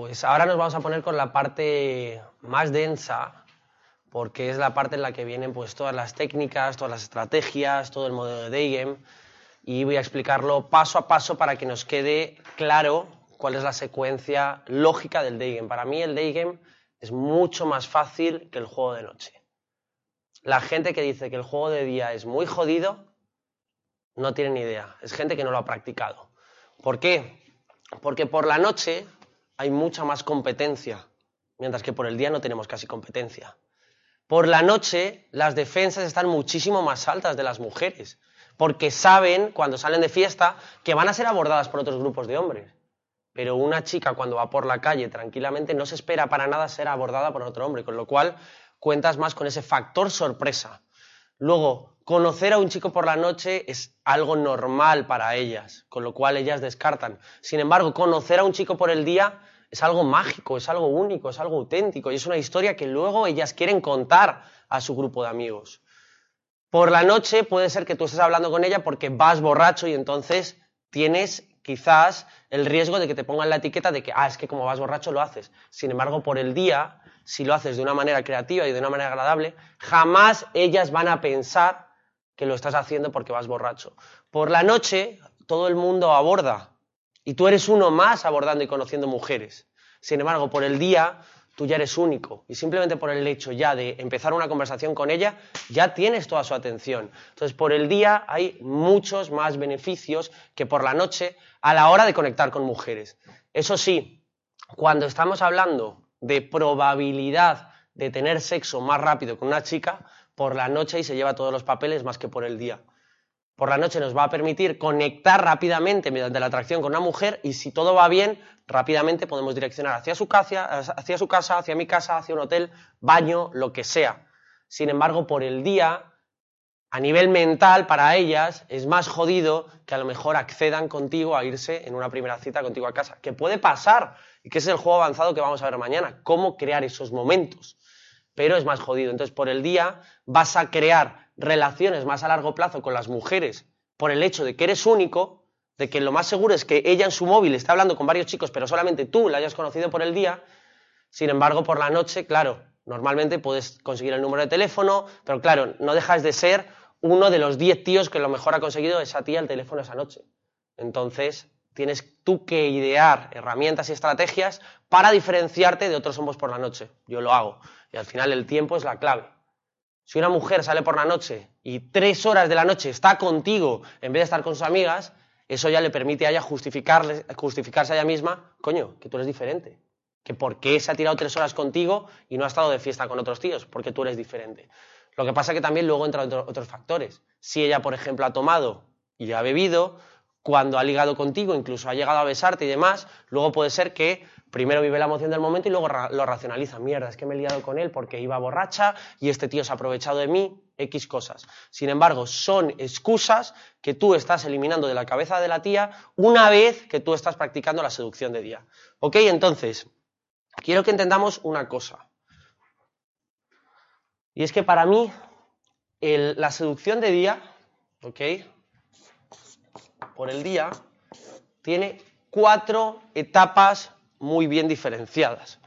Pues ahora nos vamos a poner con la parte más densa, porque es la parte en la que vienen pues todas las técnicas, todas las estrategias, todo el modelo de Daygame, y voy a explicarlo paso a paso para que nos quede claro cuál es la secuencia lógica del Daygame. Para mí el Daygame es mucho más fácil que el juego de noche. La gente que dice que el juego de día es muy jodido, no tiene ni idea. Es gente que no lo ha practicado. ¿Por qué? Porque por la noche hay mucha más competencia, mientras que por el día no tenemos casi competencia. Por la noche las defensas están muchísimo más altas de las mujeres, porque saben cuando salen de fiesta que van a ser abordadas por otros grupos de hombres. Pero una chica cuando va por la calle tranquilamente no se espera para nada ser abordada por otro hombre, con lo cual cuentas más con ese factor sorpresa. Luego, conocer a un chico por la noche es algo normal para ellas, con lo cual ellas descartan. Sin embargo, conocer a un chico por el día es algo mágico, es algo único, es algo auténtico y es una historia que luego ellas quieren contar a su grupo de amigos. Por la noche puede ser que tú estés hablando con ella porque vas borracho y entonces tienes quizás el riesgo de que te pongan la etiqueta de que, ah, es que como vas borracho lo haces. Sin embargo, por el día, si lo haces de una manera creativa y de una manera agradable, jamás ellas van a pensar que lo estás haciendo porque vas borracho. Por la noche, todo el mundo aborda y tú eres uno más abordando y conociendo mujeres. Sin embargo, por el día, tú ya eres único y simplemente por el hecho ya de empezar una conversación con ella, ya tienes toda su atención. Entonces, por el día hay muchos más beneficios que por la noche a la hora de conectar con mujeres. Eso sí, cuando estamos hablando de probabilidad de tener sexo más rápido con una chica, por la noche y se lleva todos los papeles más que por el día. Por la noche nos va a permitir conectar rápidamente mediante la atracción con una mujer y si todo va bien, rápidamente podemos direccionar hacia su, casa, hacia su casa, hacia mi casa, hacia un hotel, baño, lo que sea. Sin embargo, por el día, a nivel mental, para ellas es más jodido que a lo mejor accedan contigo a irse en una primera cita contigo a casa. Que puede pasar y que es el juego avanzado que vamos a ver mañana. Cómo crear esos momentos pero es más jodido. Entonces, por el día vas a crear relaciones más a largo plazo con las mujeres por el hecho de que eres único, de que lo más seguro es que ella en su móvil está hablando con varios chicos, pero solamente tú la hayas conocido por el día. Sin embargo, por la noche, claro, normalmente puedes conseguir el número de teléfono, pero claro, no dejas de ser uno de los 10 tíos que lo mejor ha conseguido esa tía el teléfono esa noche. Entonces, tienes tú que idear herramientas y estrategias para diferenciarte de otros hombres por la noche. Yo lo hago. Y al final el tiempo es la clave. Si una mujer sale por la noche y tres horas de la noche está contigo en vez de estar con sus amigas, eso ya le permite a ella justificarse a ella misma, coño, que tú eres diferente. Que por qué se ha tirado tres horas contigo y no ha estado de fiesta con otros tíos, porque tú eres diferente. Lo que pasa es que también luego entran otros factores. Si ella, por ejemplo, ha tomado y ha bebido, cuando ha ligado contigo, incluso ha llegado a besarte y demás, luego puede ser que primero vive la emoción del momento y luego lo racionaliza. Mierda, es que me he liado con él porque iba borracha y este tío se ha aprovechado de mí, X cosas. Sin embargo, son excusas que tú estás eliminando de la cabeza de la tía una vez que tú estás practicando la seducción de día. ¿Ok? Entonces, quiero que entendamos una cosa. Y es que para mí, la seducción de día, ¿ok? Por el día tiene cuatro etapas muy bien diferenciadas,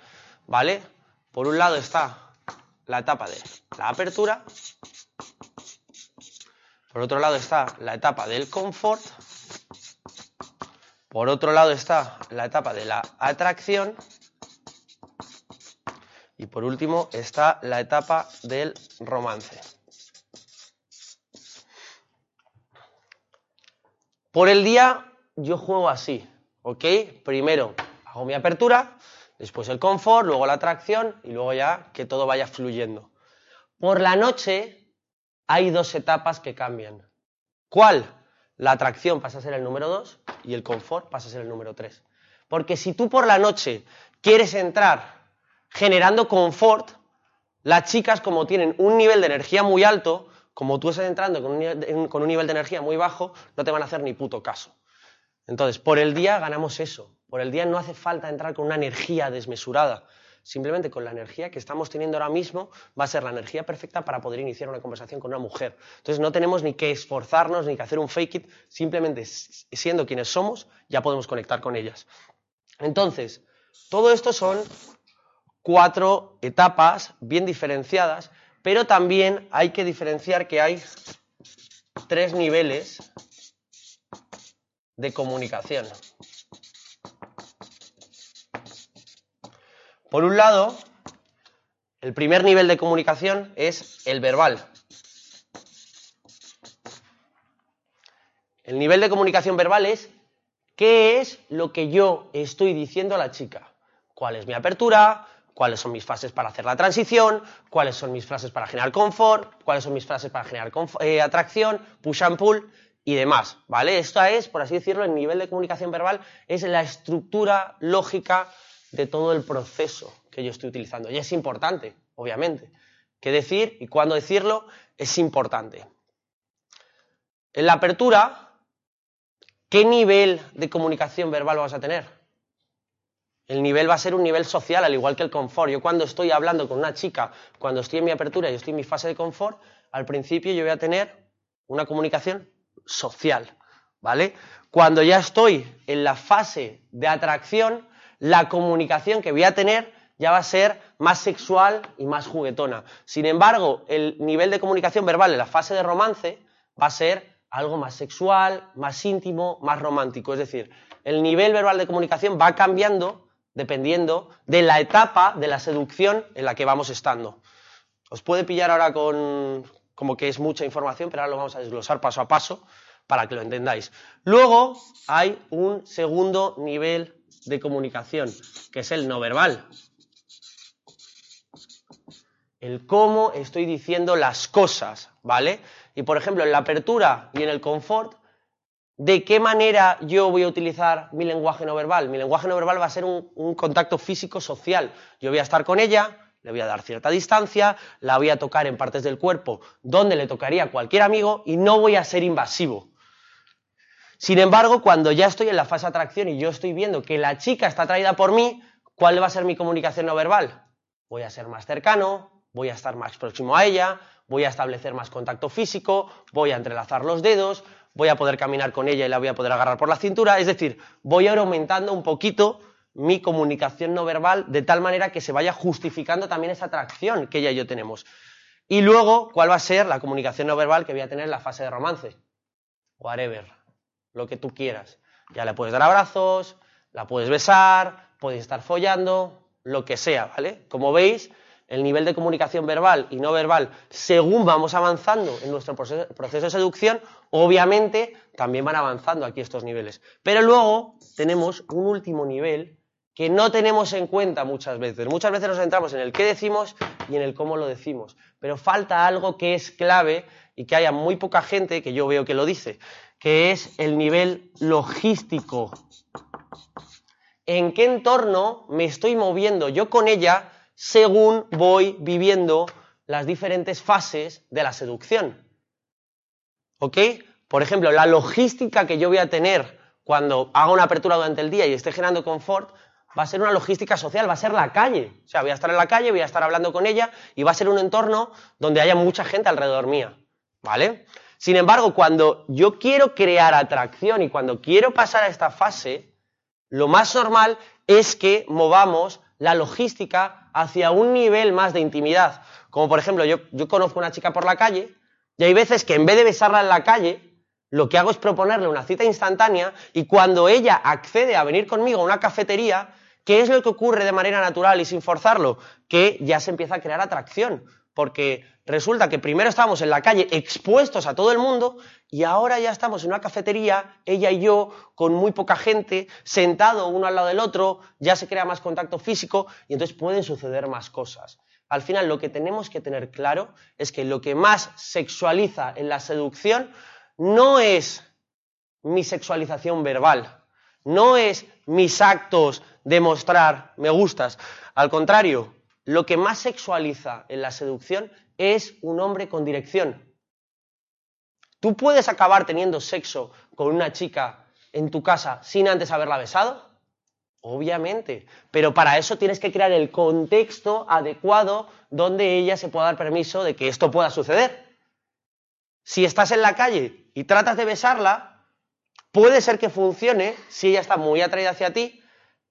¿vale? Por un lado está la etapa de la apertura, por otro lado está la etapa del confort, por otro lado está la etapa de la atracción y por último está la etapa del romance. Por el día yo juego así, ¿ok? Primero hago mi apertura, después el confort, luego la atracción y luego ya que todo vaya fluyendo. Por la noche hay dos etapas que cambian. ¿Cuál? La atracción pasa a ser el número 2 y el confort pasa a ser el número 3. Porque si tú por la noche quieres entrar generando confort, las chicas como tienen un nivel de energía muy alto, como tú estás entrando con un, con un nivel de energía muy bajo, no te van a hacer ni puto caso. Entonces, por el día ganamos eso. Por el día no hace falta entrar con una energía desmesurada. Simplemente con la energía que estamos teniendo ahora mismo va a ser la energía perfecta para poder iniciar una conversación con una mujer. Entonces no tenemos ni que esforzarnos ni que hacer un fake it, simplemente siendo quienes somos ya podemos conectar con ellas. Entonces, todo esto son cuatro etapas bien diferenciadas, pero también hay que diferenciar que hay tres niveles de comunicación. Por un lado, el primer nivel de comunicación es el verbal. El nivel de comunicación verbal es qué es lo que yo estoy diciendo a la chica. ¿Cuál es mi apertura? ¿Cuáles son mis frases para hacer la transición? ¿Cuáles son mis frases para generar confort? ¿Cuáles son mis frases para generar eh, atracción? Push and pull y demás, ¿vale? Esto es, por así decirlo, el nivel de comunicación verbal es la estructura lógica de todo el proceso que yo estoy utilizando. Y es importante, obviamente. ¿Qué decir y cuándo decirlo? Es importante. En la apertura, ¿qué nivel de comunicación verbal vas a tener? El nivel va a ser un nivel social, al igual que el confort. Yo cuando estoy hablando con una chica, cuando estoy en mi apertura y estoy en mi fase de confort, al principio yo voy a tener una comunicación social, ¿vale? Cuando ya estoy en la fase de atracción, la comunicación que voy a tener ya va a ser más sexual y más juguetona. Sin embargo, el nivel de comunicación verbal en la fase de romance va a ser algo más sexual, más íntimo, más romántico. Es decir, el nivel verbal de comunicación va cambiando dependiendo de la etapa de la seducción en la que vamos estando. Os puede pillar ahora con como que es mucha información, pero ahora lo vamos a desglosar paso a paso para que lo entendáis. Luego hay un segundo nivel de comunicación, que es el no verbal. El cómo estoy diciendo las cosas, ¿vale? Y por ejemplo, en la apertura y en el confort, ¿de qué manera yo voy a utilizar mi lenguaje no verbal? Mi lenguaje no verbal va a ser un, contacto físico social. Yo voy a estar con ella, le voy a dar cierta distancia, la voy a tocar en partes del cuerpo donde le tocaría cualquier amigo y no voy a ser invasivo. Sin embargo, cuando ya estoy en la fase de atracción y yo estoy viendo que la chica está atraída por mí, ¿cuál va a ser mi comunicación no verbal? Voy a ser más cercano, voy a estar más próximo a ella, voy a establecer más contacto físico, voy a entrelazar los dedos, voy a poder caminar con ella y la voy a poder agarrar por la cintura, es decir, voy a ir aumentando un poquito mi comunicación no verbal de tal manera que se vaya justificando también esa atracción que ella y yo tenemos. Y luego, ¿cuál va a ser la comunicación no verbal que voy a tener en la fase de romance? Whatever lo que tú quieras. Ya le puedes dar abrazos, la puedes besar, puedes estar follando, lo que sea, ¿vale? Como veis, el nivel de comunicación verbal y no verbal, según vamos avanzando en nuestro proceso, de seducción, obviamente también van avanzando aquí estos niveles. Pero luego tenemos un último nivel que no tenemos en cuenta muchas veces. Muchas veces nos centramos en el qué decimos y en el cómo lo decimos. Pero falta algo que es clave y que haya muy poca gente que yo veo que lo dice, que es el nivel logístico. ¿En qué entorno me estoy moviendo yo con ella según voy viviendo las diferentes fases de la seducción? ¿Ok? Por ejemplo, la logística que yo voy a tener cuando haga una apertura durante el día y esté generando confort va a ser una logística social, va a ser la calle. O sea, voy a estar en la calle, voy a estar hablando con ella y va a ser un entorno donde haya mucha gente alrededor mía. ¿Vale? Sin embargo, cuando yo quiero crear atracción y cuando quiero pasar a esta fase, lo más normal es que movamos la logística hacia un nivel más de intimidad. Como por ejemplo, yo, yo conozco una chica por la calle y hay veces que en vez de besarla en la calle, lo que hago es proponerle una cita instantánea y cuando ella accede a venir conmigo a una cafetería, ¿qué es lo que ocurre de manera natural y sin forzarlo? Que ya se empieza a crear atracción porque resulta que primero estábamos en la calle expuestos a todo el mundo y ahora ya estamos en una cafetería, ella y yo, con muy poca gente, sentado uno al lado del otro, ya se crea más contacto físico y entonces pueden suceder más cosas. Al final lo que tenemos que tener claro es que lo que más sexualiza en la seducción no es mi sexualización verbal, no es mis actos de mostrar me gustas. Al contrario, lo que más sexualiza en la seducción es un hombre con dirección. ¿Tú puedes acabar teniendo sexo con una chica en tu casa sin antes haberla besado? Obviamente, pero para eso tienes que crear el contexto adecuado donde ella se pueda dar permiso de que esto pueda suceder. Si estás en la calle y tratas de besarla, puede ser que funcione si ella está muy atraída hacia ti,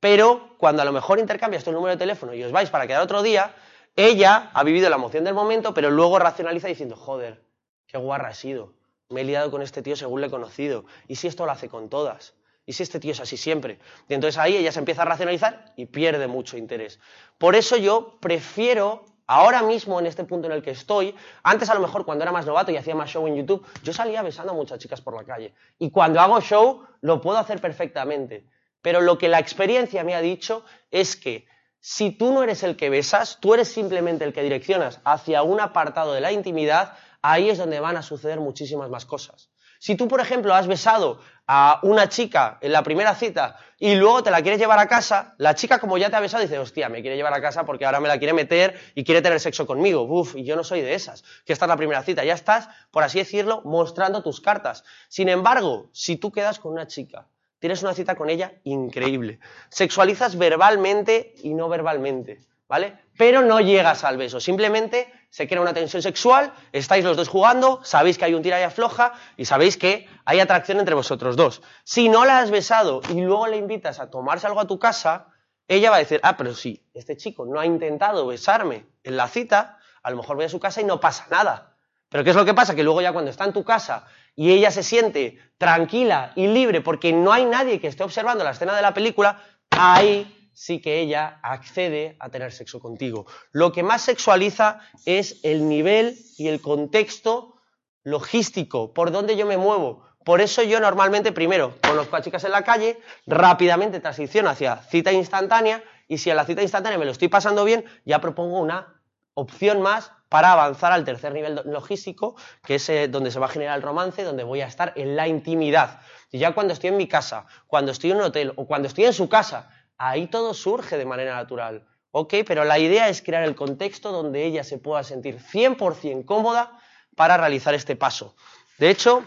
pero cuando a lo mejor intercambias tu número de teléfono y os vais para quedar otro día, ella ha vivido la emoción del momento, pero luego racionaliza diciendo, joder, qué guarra ha sido, me he liado con este tío según le he conocido, y si esto lo hace con todas. ¿Y si este tío es así siempre? Y entonces ahí ella se empieza a racionalizar y pierde mucho interés. Por eso yo prefiero, ahora mismo en este punto en el que estoy, antes a lo mejor cuando era más novato y hacía más show en YouTube, yo salía besando a muchas chicas por la calle. Y cuando hago show lo puedo hacer perfectamente. Pero lo que la experiencia me ha dicho es que si tú no eres el que besas, tú eres simplemente el que direccionas hacia un apartado de la intimidad, ahí es donde van a suceder muchísimas más cosas. Si tú, por ejemplo, has besado a una chica en la primera cita y luego te la quieres llevar a casa, la chica como ya te ha besado dice, hostia, me quiere llevar a casa porque ahora me la quiere meter y quiere tener sexo conmigo. Uf, y yo no soy de esas, que esta es la primera cita. Ya estás, por así decirlo, mostrando tus cartas. Sin embargo, si tú quedas con una chica, tienes una cita con ella increíble, sexualizas verbalmente y no verbalmente. ¿vale? Pero no llegas al beso, simplemente se crea una tensión sexual, estáis los dos jugando, sabéis que hay un tira y afloja y sabéis que hay atracción entre vosotros dos. Si no la has besado y luego le invitas a tomarse algo a tu casa, ella va a decir, ah, pero si este chico no ha intentado besarme en la cita, a lo mejor voy a su casa y no pasa nada. Pero ¿qué es lo que pasa? Que luego ya cuando está en tu casa y ella se siente tranquila y libre porque no hay nadie que esté observando la escena de la película, ahí sí que ella accede a tener sexo contigo. Lo que más sexualiza es el nivel y el contexto logístico, por donde yo me muevo. Por eso yo normalmente primero conozco a chicas en la calle, rápidamente transiciono hacia cita instantánea y si a la cita instantánea me lo estoy pasando bien, ya propongo una opción más para avanzar al tercer nivel logístico, que es eh, donde se va a generar el romance, donde voy a estar en la intimidad. Y ya cuando estoy en mi casa, cuando estoy en un hotel o cuando estoy en su casa ahí todo surge de manera natural. ¿Ok? Pero la idea es crear el contexto donde ella se pueda sentir 100% cómoda para realizar este paso. De hecho,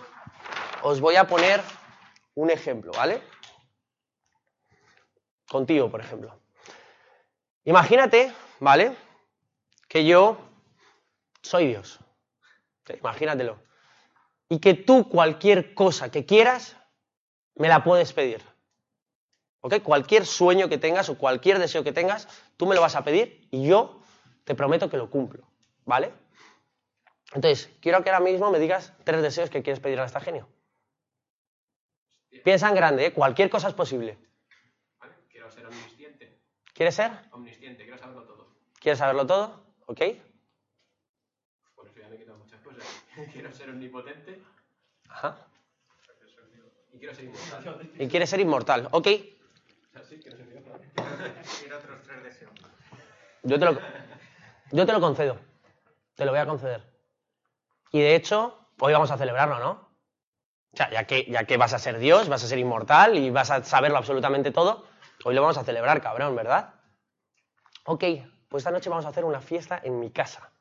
os voy a poner un ejemplo, ¿vale? Contigo, por ejemplo. Imagínate, ¿vale? Que yo soy Dios. Imagínatelo. Y que tú cualquier cosa que quieras, me la puedes pedir. Cualquier sueño que tengas o cualquier deseo que tengas, tú me lo vas a pedir y yo te prometo que lo cumplo, ¿vale? Entonces, quiero que ahora mismo me digas tres deseos que quieres pedir a esta genio. Piensa en grande, ¿eh? Cualquier cosa es posible. quiero ser omnisciente. ¿Quieres ser? Omnisciente, quiero saberlo todo. ¿Quieres saberlo todo? ¿Ok? Bueno, eso ya me he quitado muchas cosas. quiero ser omnipotente. Ajá. Y quiero ser inmortal. Y quieres ser inmortal, ¿ok? otros tres deseos. Yo te, lo, yo te lo concedo. Te lo voy a conceder. Y de hecho, hoy vamos a celebrarlo, ¿no? O sea, ya que, ya que vas a ser Dios, vas a ser inmortal y vas a saberlo absolutamente todo, hoy lo vamos a celebrar, cabrón, ¿verdad? Ok, pues esta noche vamos a hacer una fiesta en mi casa.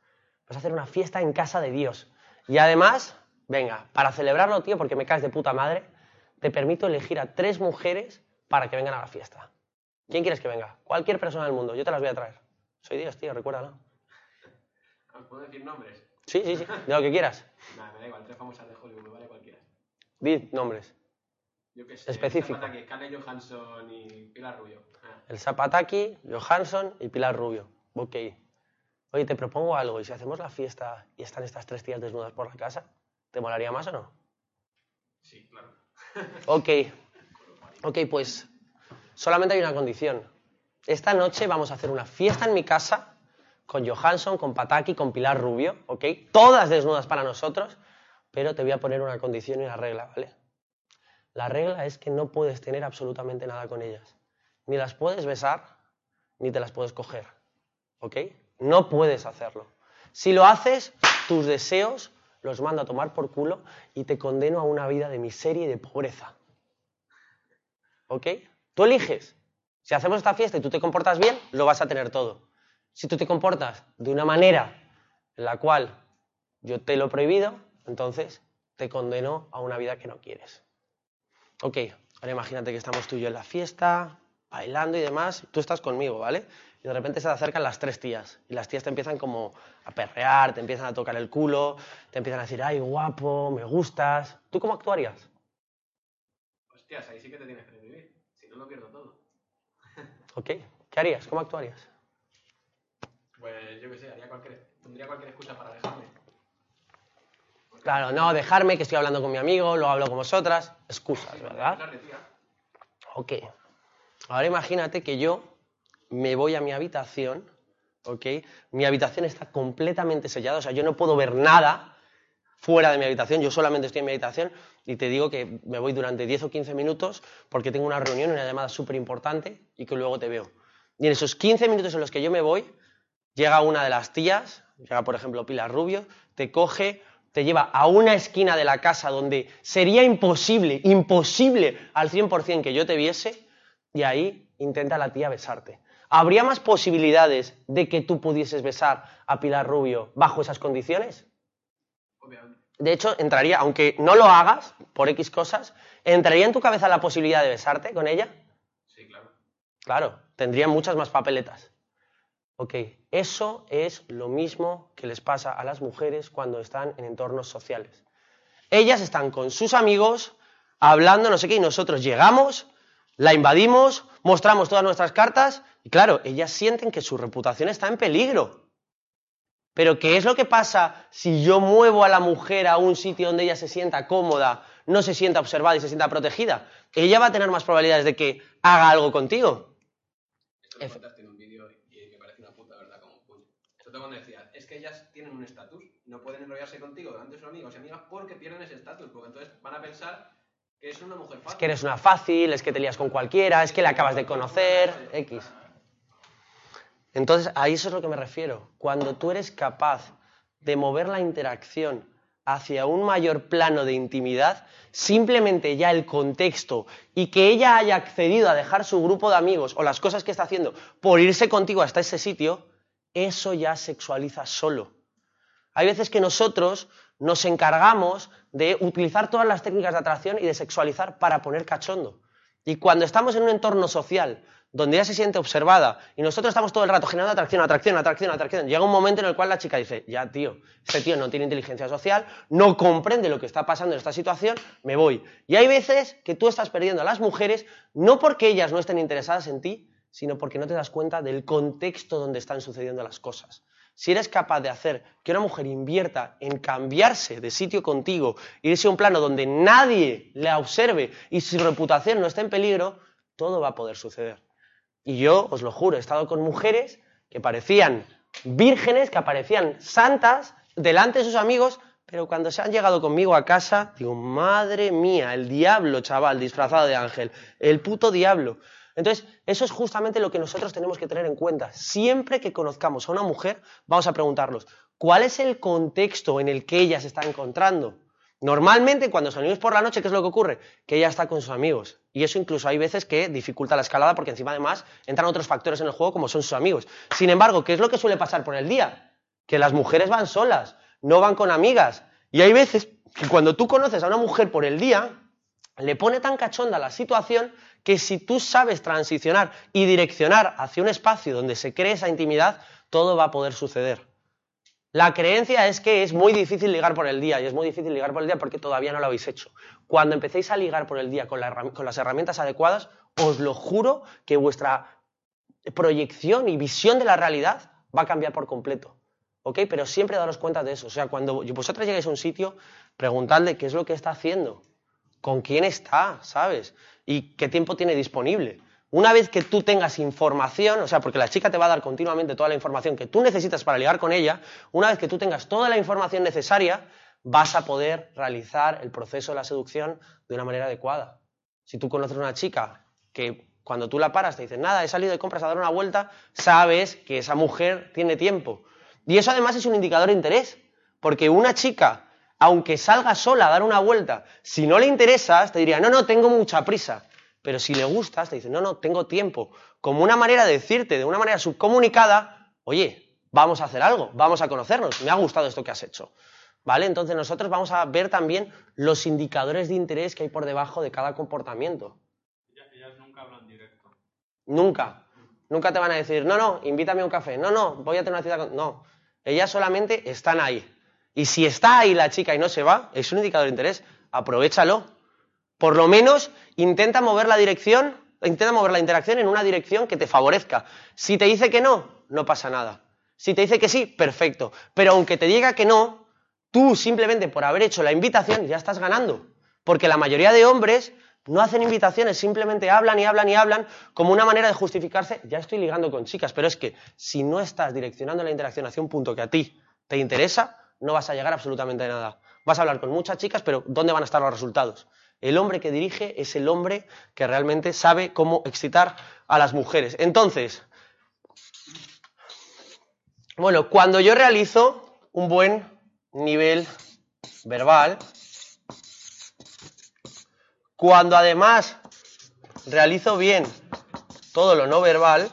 Vamos a hacer una fiesta en casa de Dios. Y además, venga, para celebrarlo, tío, porque me caes de puta madre, te permito elegir a tres mujeres para que vengan a la fiesta. ¿Quién quieres que venga? Cualquier persona del mundo, yo te las voy a traer. Soy Dios, tío, recuérdalo. ¿Puedo decir nombres? Sí, sí, sí, de lo que quieras. Nada, me da igual, tres famosas de Hollywood, me vale cualquiera. Di nombres. Yo qué sé. Específico. El Zapataki, Johansson y Pilar Rubio. Ah. El Zapataki, Johansson y Pilar Rubio. Ok. Oye, te propongo algo, ¿y si hacemos la fiesta y están estas tres tías desnudas por la casa? ¿Te molaría más o no? Sí, claro. Ok. Ok, pues solamente hay una condición. Esta noche vamos a hacer una fiesta en mi casa con Johansson, con Pataki, con Pilar Rubio, ¿ok? Todas desnudas para nosotros, pero te voy a poner una condición y una regla, ¿vale? La regla es que no puedes tener absolutamente nada con ellas. Ni las puedes besar, ni te las puedes coger, ¿ok? No puedes hacerlo. Si lo haces, tus deseos los mando a tomar por culo y te condeno a una vida de miseria y de pobreza. ¿Ok? Tú eliges. Si hacemos esta fiesta y tú te comportas bien, lo vas a tener todo. Si tú te comportas de una manera en la cual yo te lo prohibido, entonces te condeno a una vida que no quieres. Ok, ahora imagínate que estamos tú y yo en la fiesta, bailando y demás, tú estás conmigo, ¿vale? Y de repente se te acercan las tres tías y las tías te empiezan como a perrear, te empiezan a tocar el culo, te empiezan a decir, ay, guapo, me gustas. ¿Tú cómo actuarías? Hostias, ahí sí que te tienes que vivir. Si no, lo pierdo todo. ¿Ok? ¿Qué harías? ¿Cómo actuarías? Pues yo qué sé, haría cualquier, pondría cualquier excusa para dejarme. Claro, no, dejarme, que estoy hablando con mi amigo, luego hablo con vosotras. Excusas, ¿verdad? Ok. Ahora imagínate que yo me voy a mi habitación, ¿ok? Mi habitación está completamente sellada, o sea, yo no puedo ver nada fuera de mi habitación, yo solamente estoy en mi habitación y te digo que me voy durante 10 o 15 minutos porque tengo una reunión, una llamada súper importante y que luego te veo. Y en esos 15 minutos en los que yo me voy, llega una de las tías, llega por ejemplo Pilar Rubio, te coge, te lleva a una esquina de la casa donde sería imposible, imposible al 100% que yo te viese y ahí intenta la tía besarte. ¿Habría más posibilidades de que tú pudieses besar a Pilar Rubio bajo esas condiciones? Obviamente. De hecho, entraría, aunque no lo hagas por X cosas, ¿entraría en tu cabeza la posibilidad de besarte con ella? Sí, claro. Claro, tendrían muchas más papeletas. Ok, eso es lo mismo que les pasa a las mujeres cuando están en entornos sociales. Ellas están con sus amigos, hablando, no sé qué, y nosotros llegamos, la invadimos, mostramos todas nuestras cartas, y claro, ellas sienten que su reputación está en peligro. Pero ¿qué es lo que pasa si yo muevo a la mujer a un sitio donde ella se sienta cómoda, no se sienta observada y se sienta protegida? Ella va a tener más probabilidades de que haga algo contigo. Esto lo en un vídeo y me parece una puta verdad como un puño. Sobre todo cuando decías, es que ellas tienen un estatus, no pueden enrollarse contigo delante de sus amigos y amigas porque pierden ese estatus, porque entonces van a pensar que es una mujer Es fácil. que eres una fácil, es que te lías con cualquiera, es que la acabas de conocer, X. Entonces, a eso es lo que me refiero. Cuando tú eres capaz de mover la interacción hacia un mayor plano de intimidad, simplemente ya el contexto y que ella haya accedido a dejar su grupo de amigos o las cosas que está haciendo por irse contigo hasta ese sitio, eso ya sexualiza solo. Hay veces que nosotros nos encargamos de utilizar todas las técnicas de atracción y de sexualizar para poner cachondo. Y cuando estamos en un entorno social donde ella se siente observada y nosotros estamos todo el rato generando atracción, atracción, atracción, atracción, llega un momento en el cual la chica dice, ya tío, este tío no tiene inteligencia social, no comprende lo que está pasando en esta situación, me voy. Y hay veces que tú estás perdiendo a las mujeres no porque ellas no estén interesadas en ti, sino porque no te das cuenta del contexto donde están sucediendo las cosas. Si eres capaz de hacer que una mujer invierta en cambiarse de sitio contigo, irse a un plano donde nadie la observe y su reputación no esté en peligro, todo va a poder suceder. Y yo, os lo juro, he estado con mujeres que parecían vírgenes, que aparecían santas delante de sus amigos, pero cuando se han llegado conmigo a casa, digo, madre mía, el diablo, chaval, disfrazado de ángel, el puto diablo. Entonces, eso es justamente lo que nosotros tenemos que tener en cuenta. Siempre que conozcamos a una mujer, vamos a preguntarnos, ¿cuál es el contexto en el que ella se está encontrando? Normalmente, cuando salimos por la noche, ¿qué es lo que ocurre? Que ella está con sus amigos. Y eso incluso hay veces que dificulta la escalada porque encima además entran otros factores en el juego como son sus amigos. Sin embargo, ¿qué es lo que suele pasar por el día? Que las mujeres van solas, no van con amigas. Y hay veces que cuando tú conoces a una mujer por el día, le pone tan cachonda la situación que si tú sabes transicionar y direccionar hacia un espacio donde se cree esa intimidad, todo va a poder suceder. La creencia es que es muy difícil ligar por el día y es muy difícil ligar por el día porque todavía no lo habéis hecho. Cuando empecéis a ligar por el día con, las herramientas adecuadas, os lo juro que vuestra proyección y visión de la realidad va a cambiar por completo. ¿Ok? Pero siempre daros cuenta de eso. O sea, cuando vosotros llegáis a un sitio, preguntadle qué es lo que está haciendo, con quién está, ¿sabes? Y qué tiempo tiene disponible. Una vez que tú tengas información, o sea, porque la chica te va a dar continuamente toda la información que tú necesitas para ligar con ella, una vez que tú tengas toda la información necesaria, vas a poder realizar el proceso de la seducción de una manera adecuada. Si tú conoces a una chica que cuando tú la paras te dice, nada, he salido de compras a dar una vuelta, sabes que esa mujer tiene tiempo. Y eso además es un indicador de interés, porque una chica aunque salga sola a dar una vuelta, si no le interesas, te diría, no, no, tengo mucha prisa. Pero si le gustas, te dice, no, no, tengo tiempo. Como una manera de decirte, de una manera subcomunicada, oye, vamos a hacer algo, vamos a conocernos, me ha gustado esto que has hecho. ¿Vale? Entonces nosotros vamos a ver también los indicadores de interés que hay por debajo de cada comportamiento. Ellas nunca hablan directo. Nunca. Nunca te van a decir, no, no, invítame a un café. No, no, voy a tener una cita con... No. Ellas solamente están ahí. Y si está ahí la chica y no se va, es un indicador de interés. Aprovechalo. Por lo menos intenta mover la dirección, intenta mover la interacción en una dirección que te favorezca. Si te dice que no, no pasa nada. Si te dice que sí, perfecto. Pero aunque te diga que no, tú simplemente por haber hecho la invitación ya estás ganando. Porque la mayoría de hombres no hacen invitaciones, simplemente hablan y hablan y hablan como una manera de justificarse, ya estoy ligando con chicas, pero es que si no estás direccionando la interacción hacia un punto que a ti te interesa, no vas a llegar absolutamente a nada. Vas a hablar con muchas chicas, pero ¿dónde van a estar los resultados? El hombre que dirige es el hombre que realmente sabe cómo excitar a las mujeres. Entonces, bueno, cuando yo realizo un buen nivel verbal, cuando además realizo bien todo lo no verbal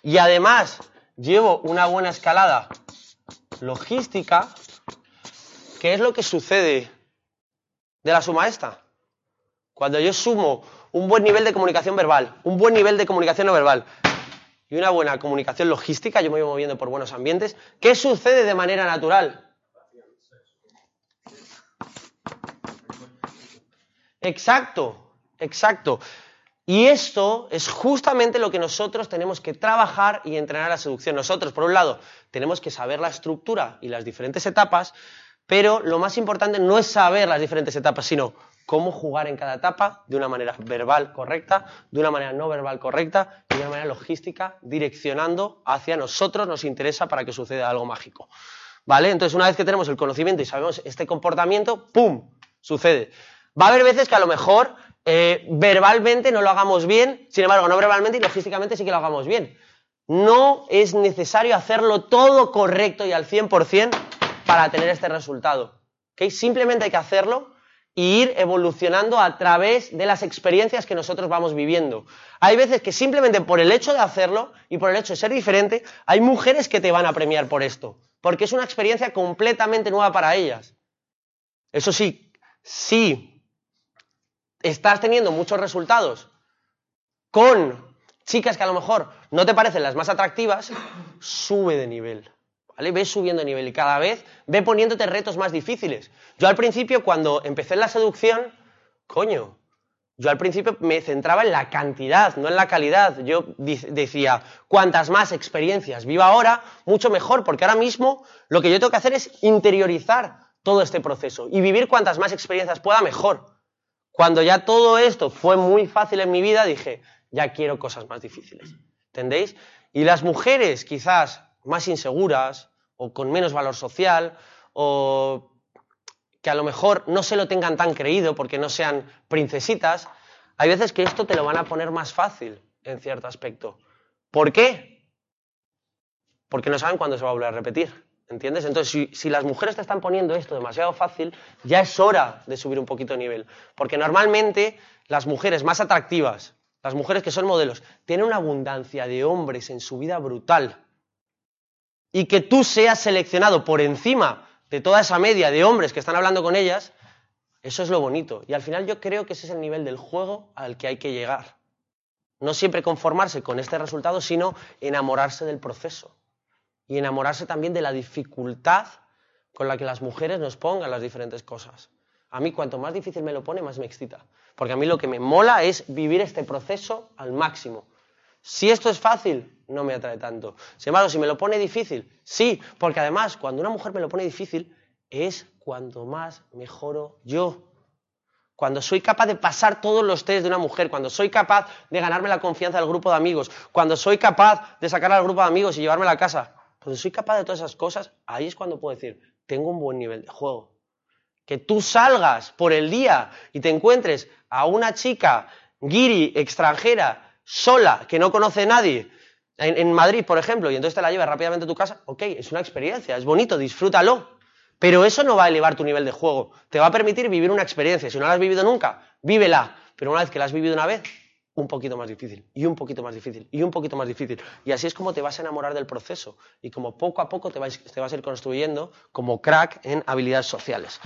y además llevo una buena escalada logística, ¿qué es lo que sucede de la suma esta? Cuando yo sumo un buen nivel de comunicación verbal, un buen nivel de comunicación no verbal y una buena comunicación logística, yo me voy moviendo por buenos ambientes, ¿qué sucede de manera natural? Exacto, exacto. Y esto es justamente lo que nosotros tenemos que trabajar y entrenar la seducción. Nosotros, por un lado, tenemos que saber la estructura y las diferentes etapas, pero lo más importante no es saber las diferentes etapas, sino cómo jugar en cada etapa de una manera verbal correcta, de una manera no verbal correcta y de una manera logística, direccionando hacia nosotros nos interesa para que suceda algo mágico. ¿Vale? Entonces, una vez que tenemos el conocimiento y sabemos este comportamiento, ¡pum! sucede. Va a haber veces que a lo mejor eh, verbalmente no lo hagamos bien, sin embargo, no verbalmente y logísticamente sí que lo hagamos bien. No es necesario hacerlo todo correcto y al 100% para tener este resultado. ¿okay? Simplemente hay que hacerlo e ir evolucionando a través de las experiencias que nosotros vamos viviendo. Hay veces que simplemente por el hecho de hacerlo y por el hecho de ser diferente, hay mujeres que te van a premiar por esto, porque es una experiencia completamente nueva para ellas. Eso sí, sí estás teniendo muchos resultados con chicas que a lo mejor no te parecen las más atractivas, sube de nivel. ¿Vale? Ve subiendo de nivel y cada vez ve poniéndote retos más difíciles. Yo al principio, cuando empecé la seducción, coño, yo al principio me centraba en la cantidad, no en la calidad. Yo decía, cuantas más experiencias viva ahora, mucho mejor, porque ahora mismo lo que yo tengo que hacer es interiorizar todo este proceso y vivir cuantas más experiencias pueda mejor. Cuando ya todo esto fue muy fácil en mi vida, dije, ya quiero cosas más difíciles. ¿Entendéis? Y las mujeres quizás más inseguras o con menos valor social o que a lo mejor no se lo tengan tan creído porque no sean princesitas, hay veces que esto te lo van a poner más fácil en cierto aspecto. ¿Por qué? Porque no saben cuándo se va a volver a repetir. ¿Entiendes? Entonces, si, las mujeres te están poniendo esto demasiado fácil, ya es hora de subir un poquito de nivel. Porque normalmente las mujeres más atractivas, las mujeres que son modelos, tienen una abundancia de hombres en su vida brutal. Y que tú seas seleccionado por encima de toda esa media de hombres que están hablando con ellas, eso es lo bonito. Y al final yo creo que ese es el nivel del juego al que hay que llegar. No siempre conformarse con este resultado, sino enamorarse del proceso y enamorarse también de la dificultad con la que las mujeres nos pongan las diferentes cosas. A mí cuanto más difícil me lo pone, más me excita. Porque a mí lo que me mola es vivir este proceso al máximo. Si esto es fácil, no me atrae tanto. Sin embargo, si me lo pone difícil, sí, porque además cuando una mujer me lo pone difícil es cuando más mejoro yo. Cuando soy capaz de pasar todos los test de una mujer, cuando soy capaz de ganarme la confianza del grupo de amigos, cuando soy capaz de sacar al grupo de amigos y llevarme a la casa, cuando soy capaz de todas esas cosas, ahí es cuando puedo decir, tengo un buen nivel de juego. Que tú salgas por el día y te encuentres a una chica guiri extranjera, sola, que no conoce a nadie, en, Madrid, por ejemplo, y entonces te la llevas rápidamente a tu casa, ok, es una experiencia, es bonito, disfrútalo. Pero eso no va a elevar tu nivel de juego. Te va a permitir vivir una experiencia. Si no la has vivido nunca, vívela. Pero una vez que la has vivido una vez, un poquito más difícil, y un poquito más difícil, y un poquito más difícil. Y así es como te vas a enamorar del proceso y como poco a poco te vas, te vas a ir construyendo como crack en habilidades sociales.